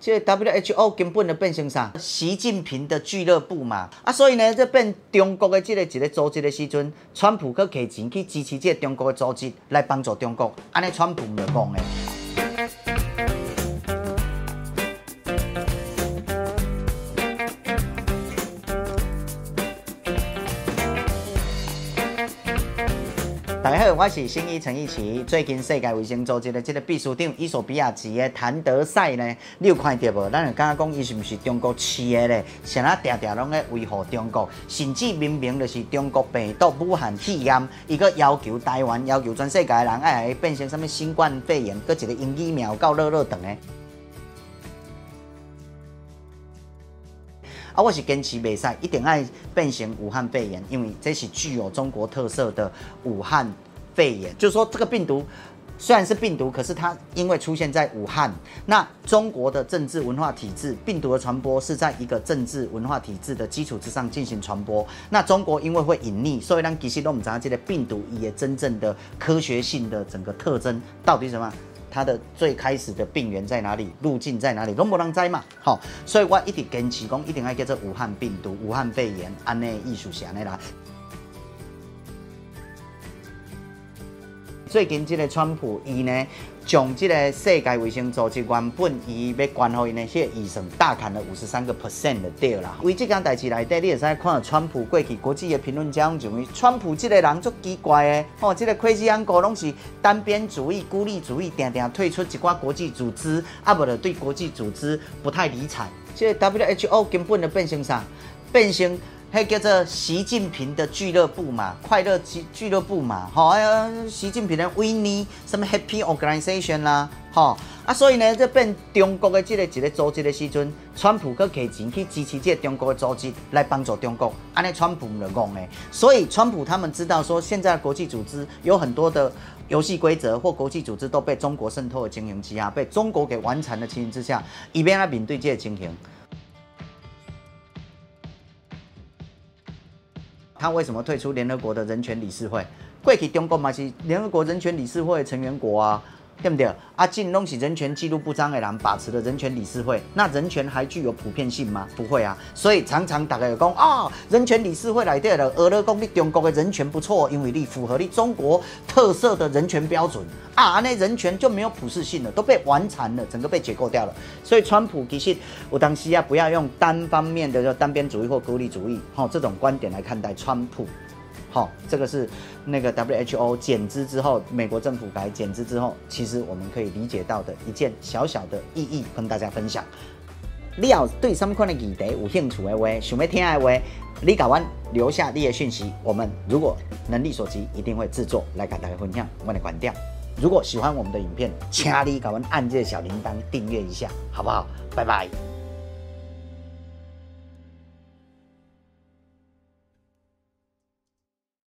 这个 WHO 根本就变成啥？习近平的俱乐部嘛。啊，所以呢，这变中国的这个一个组织的时阵，川普去提钱去支持这个中国的组织来帮助中国，安尼川普唔就讲嘅。大家好，我是新医陈奕齐。最近世界卫生组织的这个秘书长伊索比亚籍的谭德赛呢，你有看到无？咱就刚刚讲伊是不是中国饲的咧？像他常常拢在维护中国，甚至明明就是中国病毒武汉肺炎，伊个要求台湾，要求全世界的人爱变成什么新冠肺炎，搁一个因疫苗到热热等的。啊，我是坚持袂使，一定爱变成武汉肺炎，因为这是具有中国特色的武汉肺炎。就是说，这个病毒虽然是病毒，可是它因为出现在武汉，那中国的政治文化体制，病毒的传播是在一个政治文化体制的基础之上进行传播。那中国因为会隐匿，所以让其实都唔知道这个病毒也真正的科学性的整个特征到底什么。它的最开始的病源在哪里？路径在哪里？拢无人知嘛？好，所以我一直坚持讲，一定要叫做武汉病毒、武汉肺炎，安内艺术下来啦。最近这个川普伊呢，将这个世界卫生组织原本伊要关好伊呢，这个医生大砍了五十三个 percent 的掉啦。为这件代志来底，你会使看到川普过去国际的评论家认为，川普这个人足奇怪的，哦，这个 crazy uncle 拢是单边主义、孤立主义，定定退出一寡国际组织，啊不的对国际组织不太理睬。这个 WHO 根本就变成啥？变成。还叫做习近平的俱乐部嘛，快乐俱俱乐部嘛，好、哦，习近平的维尼什么 Happy Organization 啦、啊，好、哦、啊，所以呢，这变中国的这个一个组织的时阵，川普去摕钱去支持这个中国的组织来帮助中国，安尼川普就讲的，所以川普他们知道说，现在国际组织有很多的游戏规则或国际组织都被中国渗透的情形之下，被中国给完残的情形之下，以便来面对这个情形。他为什么退出联合国的人权理事会？过去中国嘛是联合国人权理事会成员国啊。对不对？阿进弄起人权记录不彰的人把持的人权理事会，那人权还具有普遍性吗？不会啊。所以常常大家有讲啊，人权理事会来对了，俄勒讲你中国的人权不错，因为你符合你中国特色的人权标准啊，那人权就没有普世性了，都被玩残了，整个被解构掉了。所以川普其实我当时啊，不要用单方面的就单边主义或孤立主义，哈，这种观点来看待川普。好，这个是那个 WHO 减资之后，美国政府改减资之后，其实我们可以理解到的一件小小的意义，跟大家分享。你要对什么款的议题有兴趣的话，想要听的话，你赶快留下你的讯息，我们如果能力所及，一定会制作来给大家分享我的关掉。如果喜欢我们的影片，请你赶快按这个小铃铛订阅一下，好不好？拜拜。